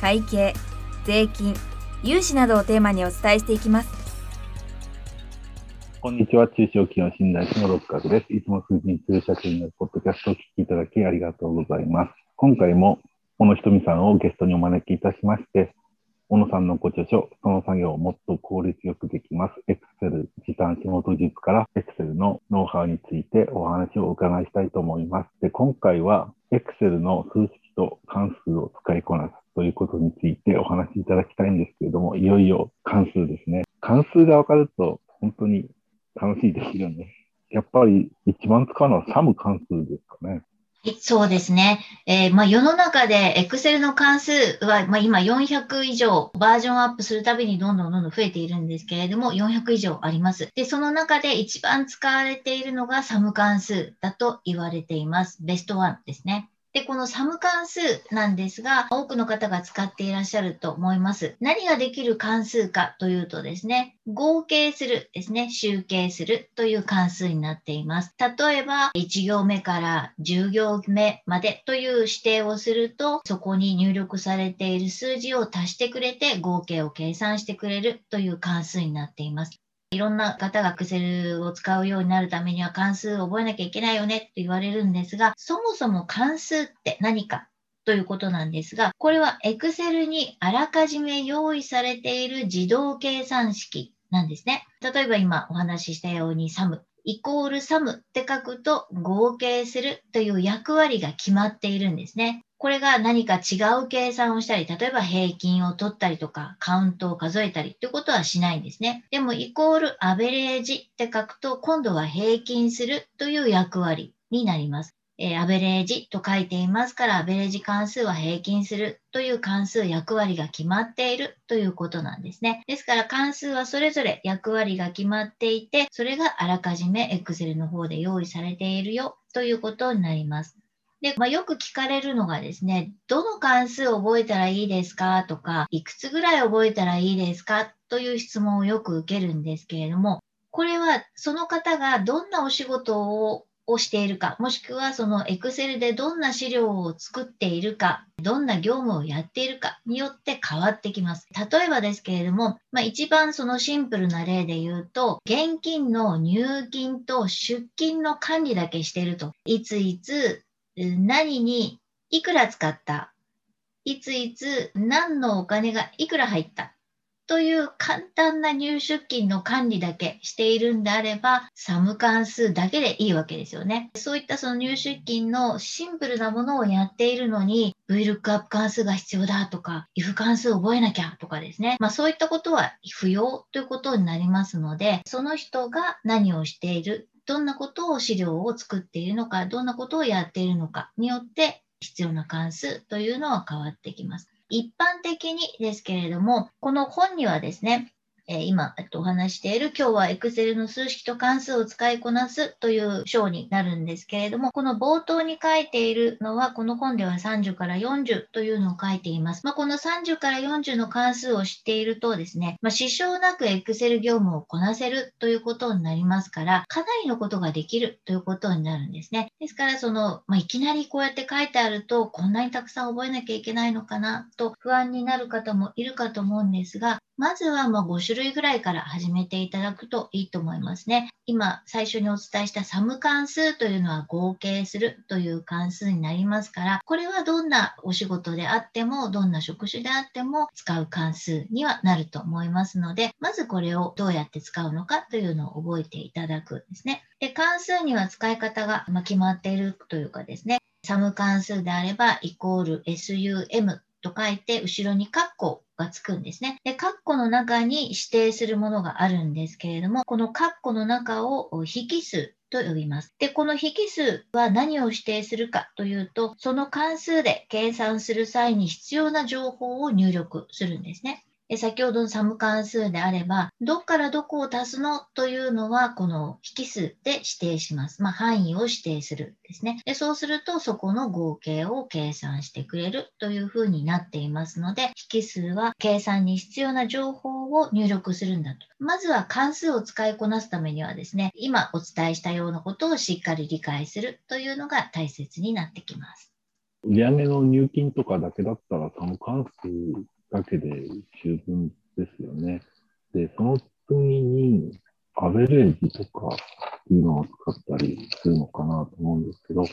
会計税金融資などをテーマにお伝えしていきますこんにちは。中小企業診断士の六角です。いつも数字に強い社長になるポッドキャストを聞きいただきありがとうございます。今回も小野ひとみさんをゲストにお招きいたしまして、小野さんのご著書、その作業をもっと効率よくできます。Excel 時短仕事術から Excel のノウハウについてお話をお伺いしたいと思います。で今回は Excel の数式と関数を使いこなすということについてお話しいただきたいんですけれども、いよいよ関数ですね。関数がわかると本当に楽しいですよね。やっぱり一番使うのはサム関数ですかね。そうですね。えー、まあ、世の中で Excel の関数は、まあ、今400以上バージョンアップするたびにどんどんどんどん増えているんですけれども、400以上あります。で、その中で一番使われているのがサム関数だと言われています。ベストワンですね。で、このサム関数なんですが、多くの方が使っていらっしゃると思います。何ができる関数かというとですね、合計するですね、集計するという関数になっています。例えば、1行目から10行目までという指定をすると、そこに入力されている数字を足してくれて合計を計算してくれるという関数になっています。いろんな方が Excel を使うようになるためには関数を覚えなきゃいけないよねって言われるんですが、そもそも関数って何かということなんですが、これは Excel にあらかじめ用意されている自動計算式なんですね。例えば今お話ししたように SUM イコール SUM って書くと合計するという役割が決まっているんですね。これが何か違う計算をしたり、例えば平均を取ったりとか、カウントを数えたりってことはしないんですね。でも、イコールアベレージって書くと、今度は平均するという役割になります。えー、アベレージと書いていますから、アベレージ関数は平均するという関数役割が決まっているということなんですね。ですから関数はそれぞれ役割が決まっていて、それがあらかじめ Excel の方で用意されているよということになります。で、まあ、よく聞かれるのがですね、どの関数を覚えたらいいですか？とか、いくつぐらい覚えたらいいですか？という質問をよく受けるんですけれども、これはその方がどんなお仕事ををしているか、もしくはその Excel でどんな資料を作っているか、どんな業務をやっているかによって変わってきます。例えばですけれども、まあ、一番そのシンプルな例で言うと、現金の入金と出金の管理だけしていると、いついつ何にいくら使った、いついつ何のお金がいくら入った？という簡単な入出金の管理だけしているんであれば、サム関数だけでいいわけですよね。そういったその入出金のシンプルなものをやっているのに、VLOOKUP 関数が必要だとか、if 関数を覚えなきゃとかですね。まあそういったことは不要ということになりますので、その人が何をしている？どんなことを資料を作っているのか、どんなことをやっているのかによって必要な関数というのは変わってきます。一般的にですけれども、この本にはですね、え今、えっと、お話している今日は Excel の数式と関数を使いこなすという章になるんですけれども、この冒頭に書いているのは、この本では30から40というのを書いています。まあ、この30から40の関数を知っているとですね、まあ、支障なく Excel 業務をこなせるということになりますから、かなりのことができるということになるんですね。ですから、その、まあ、いきなりこうやって書いてあると、こんなにたくさん覚えなきゃいけないのかなと不安になる方もいるかと思うんですが、まずはま5種類ぐらいから始めていただくといいと思いますね。今最初にお伝えしたサム関数というのは合計するという関数になりますから、これはどんなお仕事であっても、どんな職種であっても使う関数にはなると思いますので、まずこれをどうやって使うのかというのを覚えていただくんですね。で、関数には使い方が決まっているというかですね、サム関数であればイコール SUM と書いて、後ろにカッコがつくんですね。で、カッコの中に指定するものがあるんですけれども、このカッコの中を引数と呼びます。で、この引数は何を指定するかというと、その関数で計算する際に必要な情報を入力するんですね。先ほどのサム関数であれば、どっからどこを足すのというのは、この引数で指定します。まあ、範囲を指定するですねで。そうすると、そこの合計を計算してくれるというふうになっていますので、引数は計算に必要な情報を入力するんだと。まずは関数を使いこなすためにはですね、今お伝えしたようなことをしっかり理解するというのが大切になってきます。売上の入金とかだけだったら、その関数だけで十分ですよね。で、その次に、アベレージとかっていうのを使ったりするのかなと思うんですけど、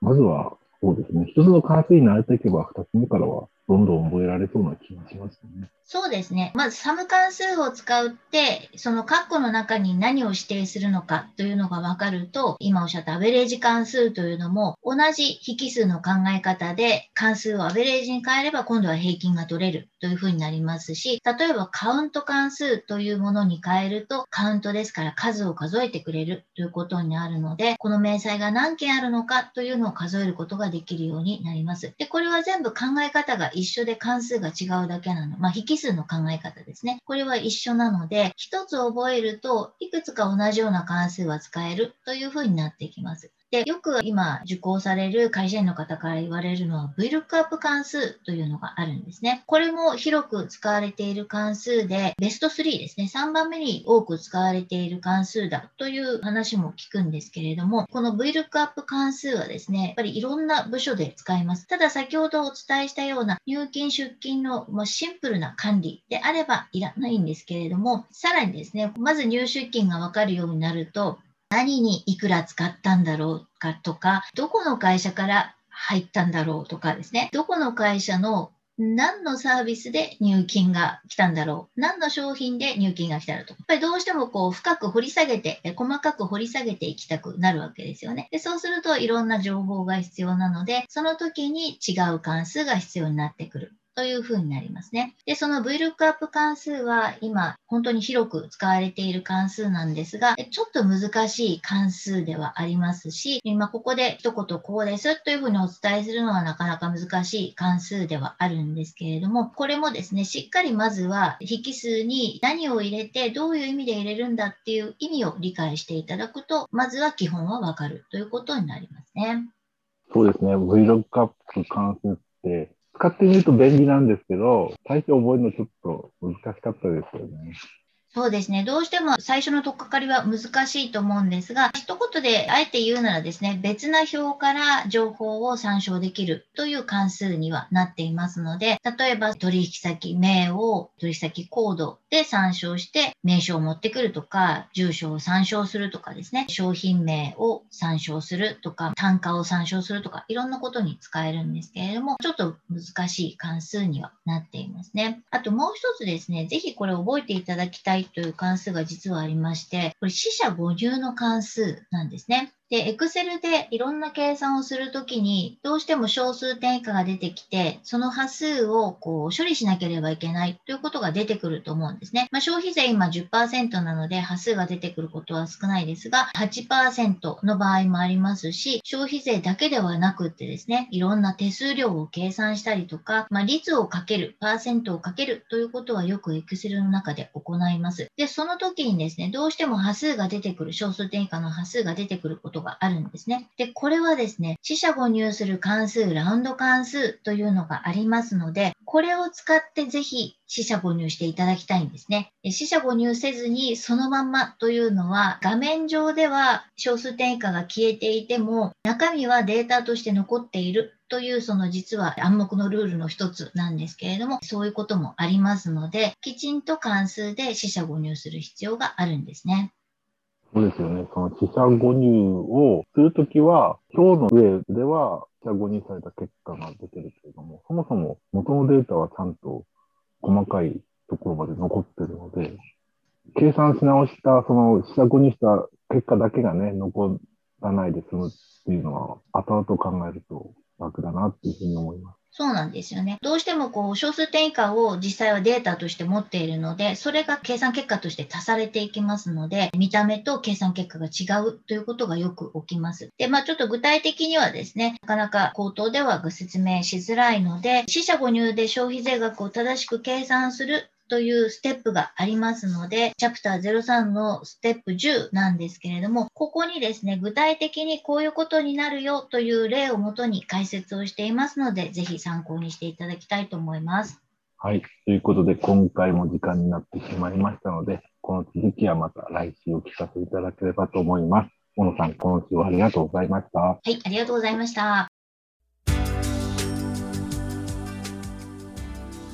まずは、そうですね、一つの関数に慣れていけば、二つ目からはどんどん覚えられそうな気がしますね。そうですね。まず、サム関数を使うって、その括弧の中に何を指定するのかというのが分かると、今おっしゃったアベレージ関数というのも、同じ引数の考え方で、関数をアベレージに変えれば、今度は平均が取れるというふうになりますし、例えばカウント関数というものに変えると、カウントですから数を数えてくれるということになるので、この明細が何件あるのかというのを数えることができるようになります。で、これは全部考え方が一緒で関数が違うだけなの。まあ、引数の考え方ですね。これは一緒なので、一つ覚えると、いくつか同じような関数は使えるというふうになっていきます。で、よく今受講される会社員の方から言われるのは VLOOKUP 関数というのがあるんですね。これも広く使われている関数で、ベスト3ですね。3番目に多く使われている関数だという話も聞くんですけれども、この VLOOKUP 関数はですね、やっぱりいろんな部署で使います。ただ先ほどお伝えしたような入金出金のシンプルな管理であればいらないんですけれども、さらにですね、まず入出金がわかるようになると、何にいくら使ったんだろうかとか、どこの会社から入ったんだろうとかですね、どこの会社の何のサービスで入金が来たんだろう何の商品で入金が来たらと。やっぱりどうしてもこう深く掘り下げて、細かく掘り下げていきたくなるわけですよね。でそうするといろんな情報が必要なので、その時に違う関数が必要になってくる。というふうになりますね。で、その VLOOKUP 関数は今本当に広く使われている関数なんですが、ちょっと難しい関数ではありますし、今ここで一言こうですというふうにお伝えするのはなかなか難しい関数ではあるんですけれども、これもですね、しっかりまずは引数に何を入れてどういう意味で入れるんだっていう意味を理解していただくと、まずは基本はわかるということになりますね。そうですね。VLOOKUP 関数って使ってみると便利なんですけど、最初覚えるのちょっと難しかったですよね。そうですね。どうしても最初の取っかかりは難しいと思うんですが、一言であえて言うならですね、別な表から情報を参照できるという関数にはなっていますので、例えば取引先名を取引先コードで参照して名称を持ってくるとか、住所を参照するとかですね、商品名を参照するとか、単価を参照するとか、いろんなことに使えるんですけれども、ちょっと難しい関数にはなっていますね。あともう一つですね、ぜひこれ覚えていただきたいという関数が実はありまして、これ死者母入の関数なんですね。で、Excel でいろんな計算をするときに、どうしても小数点以下が出てきて、その波数をこう処理しなければいけないということが出てくると思うんですね。まあ、消費税今10%なので、波数が出てくることは少ないですが、8%の場合もありますし、消費税だけではなくってですね、いろんな手数料を計算したりとか、まあ、率をかける、パーセントをかけるということはよく Excel の中で行います。で、その時にですね、どうしても波数が出てくる、小数点以下の波数が出てくることことがあるんですね。で、これはですね、四捨五入する関数、ラウンド関数というのがありますので、これを使ってぜひ四捨五入していただきたいんですね。四捨五入せずにそのまんまというのは画面上では小数点以下が消えていても中身はデータとして残っているというその実は暗黙のルールの一つなんですけれどもそういうこともありますのできちんと関数で四捨五入する必要があるんですね。そうですよね。その四捨五入をするときは、表の上では四捨五入された結果が出てるけれども、そもそも元のデータはちゃんと細かいところまで残ってるので、計算し直した、その四捨五入した結果だけがね、残らないで済むっていうのは、後々考えると額だなっていうふうに思います。そうなんですよね。どうしてもこう小数点以下を実際はデータとして持っているので、それが計算結果として足されていきますので、見た目と計算結果が違うということがよく起きます。で、まあちょっと具体的にはですね、なかなか口頭ではご説明しづらいので、死者誤入で消費税額を正しく計算するというステップがありますので、チャプター03のステップ10なんですけれども、ここにですね、具体的にこういうことになるよという例をもとに解説をしていますので、ぜひ参考にしていただきたいと思います。はい。ということで、今回も時間になってしまいましたので、この続きはまた来週お聞かせいただければと思います。小野さん、今週はありがとうございました。はい、ありがとうございました。